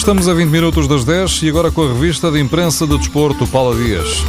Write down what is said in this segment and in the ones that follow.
Estamos a 20 minutos das 10 e agora com a revista de imprensa de desporto, Paula Dias.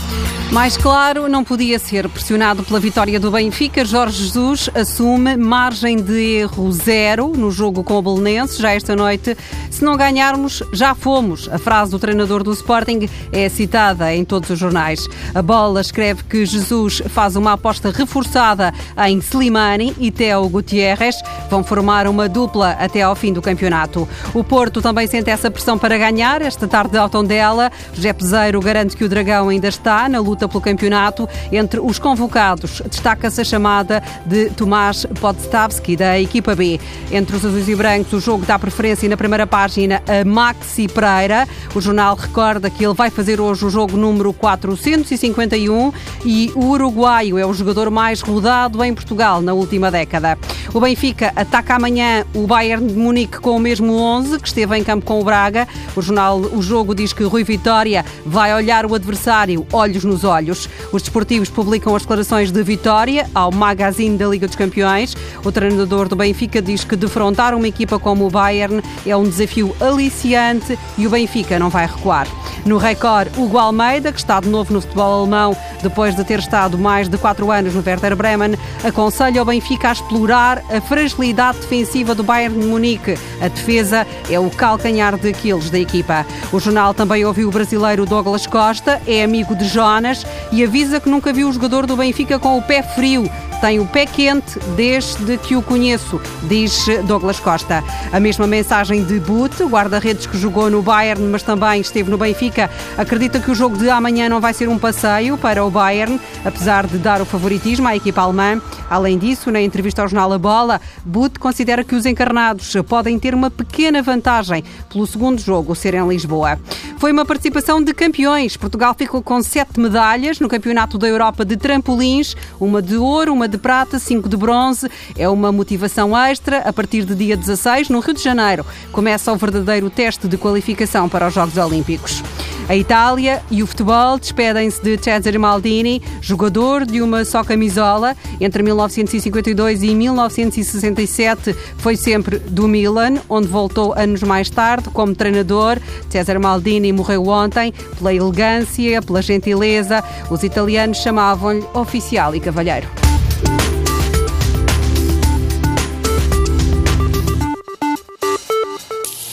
Mais claro, não podia ser. Pressionado pela vitória do Benfica, Jorge Jesus assume margem de erro zero no jogo com o Belenense. Já esta noite, se não ganharmos, já fomos. A frase do treinador do Sporting é citada em todos os jornais. A bola escreve que Jesus faz uma aposta reforçada em Slimani e Theo Gutierrez. Vão formar uma dupla até ao fim do campeonato. O Porto também sente essa pressão para ganhar. Esta tarde ao Tondela, José Peseiro garante que o Dragão ainda está na luta pelo campeonato. Entre os convocados, destaca-se a chamada de Tomás Podstavski, da equipa B. Entre os azuis e brancos, o jogo dá preferência na primeira página a Maxi Pereira. O jornal recorda que ele vai fazer hoje o jogo número 451 e o uruguaio é o jogador mais rodado em Portugal na última década. O Benfica ataca amanhã o Bayern de Munique com o mesmo 11 que esteve em campo com o Braga. O jornal O Jogo diz que Rui Vitória vai olhar o adversário olhos nos olhos. Os desportivos publicam as declarações de Vitória ao magazine da Liga dos Campeões. O treinador do Benfica diz que defrontar uma equipa como o Bayern é um desafio aliciante e o Benfica não vai recuar. No Record, Hugo Almeida, que está de novo no futebol alemão depois de ter estado mais de quatro anos no Werder Bremen, aconselha o Benfica a explorar a fragilidade defensiva do Bayern de Munique. A defesa é o calcanhar de Aquiles da equipa. O jornal também ouviu o brasileiro Douglas Costa, é amigo de Jonas e avisa que nunca viu o jogador do Benfica com o pé frio tem o pé quente desde que o conheço, diz Douglas Costa. A mesma mensagem de But, guarda-redes que jogou no Bayern, mas também esteve no Benfica, acredita que o jogo de amanhã não vai ser um passeio para o Bayern, apesar de dar o favoritismo à equipa alemã. Além disso, na entrevista ao jornal A Bola, But considera que os encarnados podem ter uma pequena vantagem pelo segundo jogo ser em Lisboa. Foi uma participação de campeões. Portugal ficou com sete medalhas no Campeonato da Europa de trampolins, uma de ouro, uma de prata, cinco de bronze. É uma motivação extra. A partir de dia 16, no Rio de Janeiro, começa o verdadeiro teste de qualificação para os Jogos Olímpicos. A Itália e o futebol despedem-se de Cesare Maldini, jogador de uma só camisola. Entre 1952 e 1967 foi sempre do Milan, onde voltou anos mais tarde como treinador. Cesare Maldini morreu ontem pela elegância, pela gentileza. Os italianos chamavam-lhe oficial e cavalheiro.